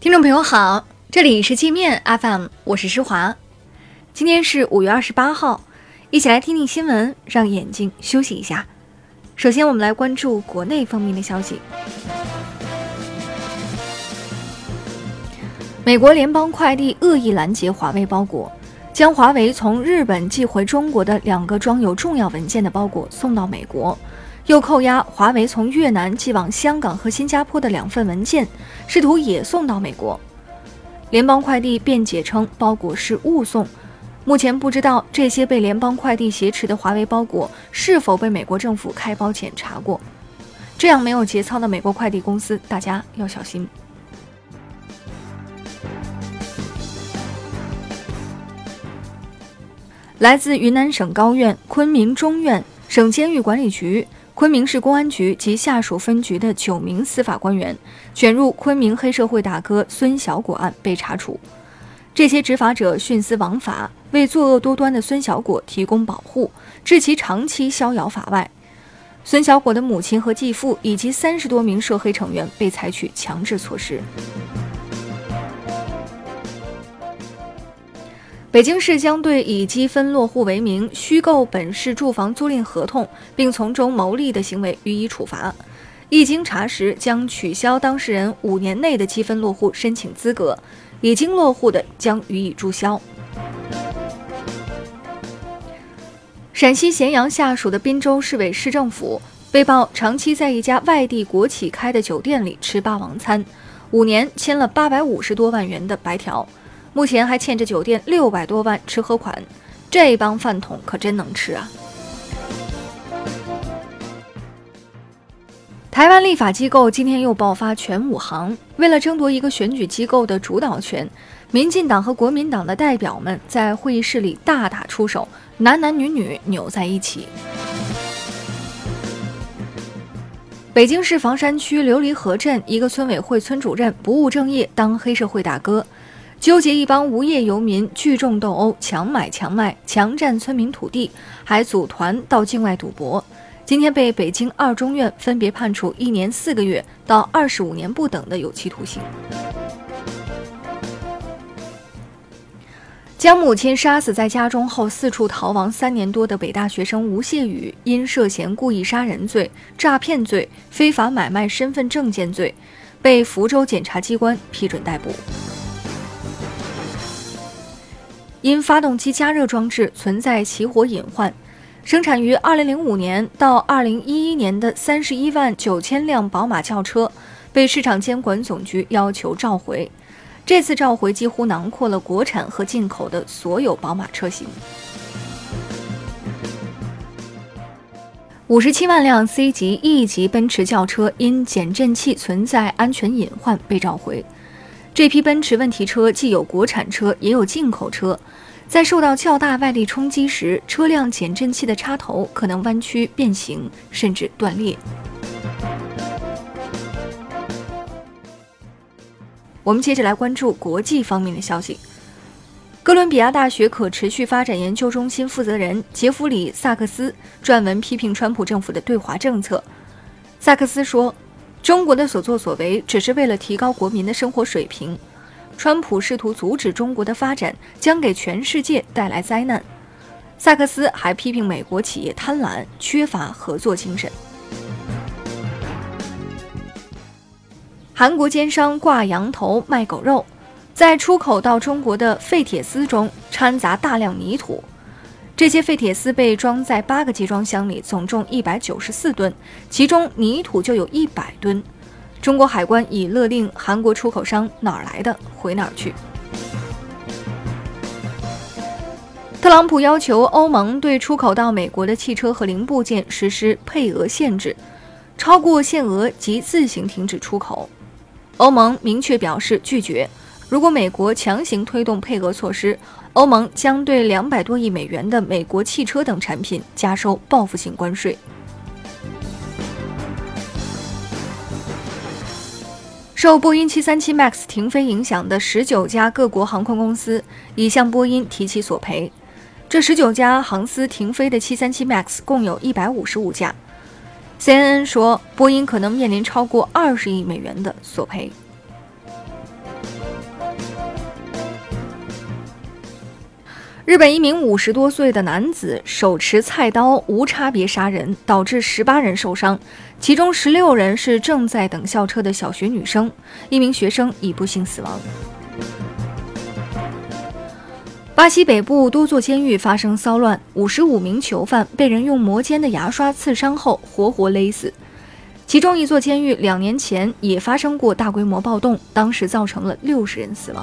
听众朋友好，这里是界面 FM，我是施华。今天是五月二十八号，一起来听听新闻，让眼睛休息一下。首先，我们来关注国内方面的消息。美国联邦快递恶意拦截华为包裹，将华为从日本寄回中国的两个装有重要文件的包裹送到美国，又扣押华为从越南寄往香港和新加坡的两份文件，试图也送到美国。联邦快递辩解称包裹是误送，目前不知道这些被联邦快递挟持的华为包裹是否被美国政府开包检查过。这样没有节操的美国快递公司，大家要小心。来自云南省高院、昆明中院、省监狱管理局、昆明市公安局及下属分局的九名司法官员卷入昆明黑社会大哥孙小果案被查处。这些执法者徇私枉法，为作恶多端的孙小果提供保护，致其长期逍遥法外。孙小果的母亲和继父以及三十多名涉黑成员被采取强制措施。北京市将对以积分落户为名虚构本市住房租赁合同并从中牟利的行为予以处罚。一经查实，将取消当事人五年内的积分落户申请资格，已经落户的将予以注销。陕西咸阳下属的滨州市委市政府被曝长期在一家外地国企开的酒店里吃霸王餐，五年签了八百五十多万元的白条。目前还欠着酒店六百多万吃喝款，这帮饭桶可真能吃啊！台湾立法机构今天又爆发全武行，为了争夺一个选举机构的主导权，民进党和国民党的代表们在会议室里大打出手，男男女女扭在一起。北京市房山区琉璃河镇一个村委会村主任不务正业，当黑社会大哥。纠结一帮无业游民聚众斗殴、强买强卖、强占村民土地，还组团到境外赌博。今天被北京二中院分别判处一年四个月到二十五年不等的有期徒刑。将母亲杀死在家中后四处逃亡三年多的北大学生吴谢宇，因涉嫌故意杀人罪、诈骗罪、非法买卖身份证件罪，被福州检察机关批准逮捕。因发动机加热装置存在起火隐患，生产于2005年到2011年的31万九千辆宝马轿车被市场监管总局要求召回。这次召回几乎囊括了国产和进口的所有宝马车型。五十七万辆 C 级、E 级奔驰轿车因减震器存在安全隐患被召回。这批奔驰问题车既有国产车，也有进口车，在受到较大外力冲击时，车辆减震器的插头可能弯曲、变形，甚至断裂。我们接着来关注国际方面的消息。哥伦比亚大学可持续发展研究中心负责人杰弗里·萨克斯撰文批评川普政府的对华政策。萨克斯说。中国的所作所为只是为了提高国民的生活水平，川普试图阻止中国的发展，将给全世界带来灾难。萨克斯还批评美国企业贪婪，缺乏合作精神。韩国奸商挂羊头卖狗肉，在出口到中国的废铁丝中掺杂大量泥土。这些废铁丝被装在八个集装箱里，总重一百九十四吨，其中泥土就有一百吨。中国海关已勒令韩国出口商哪儿来的回哪儿去。特朗普要求欧盟对出口到美国的汽车和零部件实施配额限制，超过限额即自行停止出口。欧盟明确表示拒绝。如果美国强行推动配额措施，欧盟将对两百多亿美元的美国汽车等产品加收报复性关税。受波音737 MAX 停飞影响的十九家各国航空公司已向波音提起索赔。这十九家航司停飞的737 MAX 共有一百五十五架。CNN 说，波音可能面临超过二十亿美元的索赔。日本一名五十多岁的男子手持菜刀无差别杀人，导致十八人受伤，其中十六人是正在等校车的小学女生，一名学生已不幸死亡。巴西北部多座监狱发生骚乱，五十五名囚犯被人用磨尖的牙刷刺伤后活活勒死。其中一座监狱两年前也发生过大规模暴动，当时造成了六十人死亡。